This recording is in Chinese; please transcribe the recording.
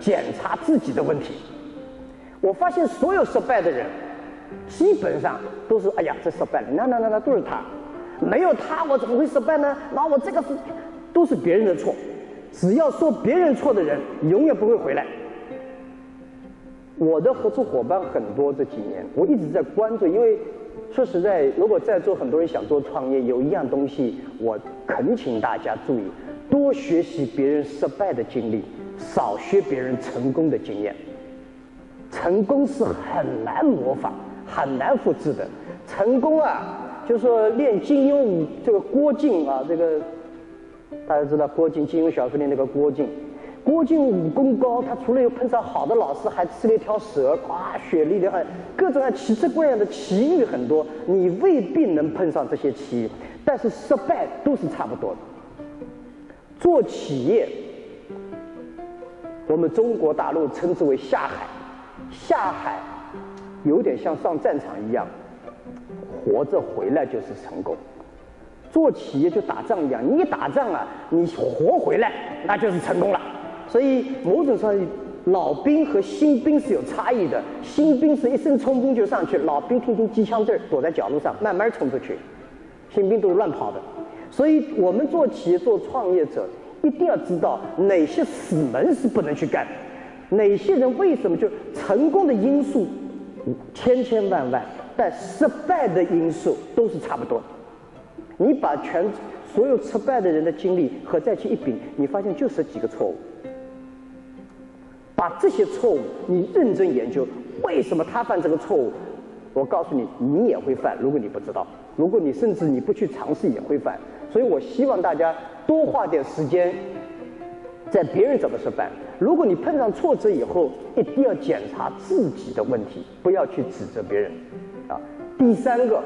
检查自己的问题。我发现所有失败的人，基本上都是哎呀，这失败了，那那那那都是他，没有他我怎么会失败呢？那我这个是都是别人的错。只要说别人错的人，永远不会回来。我的合作伙伴很多，这几年我一直在关注，因为说实在，如果在座很多人想做创业，有一样东西我恳请大家注意：多学习别人失败的经历，少学别人成功的经验。成功是很难模仿、很难复制的。成功啊，就是说练金庸这个郭靖啊，这个大家知道郭靖金庸小说里那个郭靖。郭靖武功高，他除了有碰上好的老师，还吃了一条蛇，哇，雪莉的很，各种奇奇怪样的奇遇很多。你未必能碰上这些奇遇，但是失败都是差不多的。做企业，我们中国大陆称之为下海。下海有点像上战场一样，活着回来就是成功。做企业就打仗一样，你一打仗啊，你活回来那就是成功了。所以某种上，老兵和新兵是有差异的。新兵是一声冲锋就上去，老兵听听机枪阵躲在角落上慢慢冲出去。新兵都是乱跑的。所以我们做企业做创业者，一定要知道哪些死门是不能去干。哪些人为什么就成功的因素千千万万，但失败的因素都是差不多的。你把全所有失败的人的经历合在一起一比，你发现就十几个错误。把这些错误你认真研究，为什么他犯这个错误？我告诉你，你也会犯。如果你不知道，如果你甚至你不去尝试，也会犯。所以我希望大家多花点时间。在别人怎么失败？如果你碰上挫折以后，一定要检查自己的问题，不要去指责别人。啊，第三个。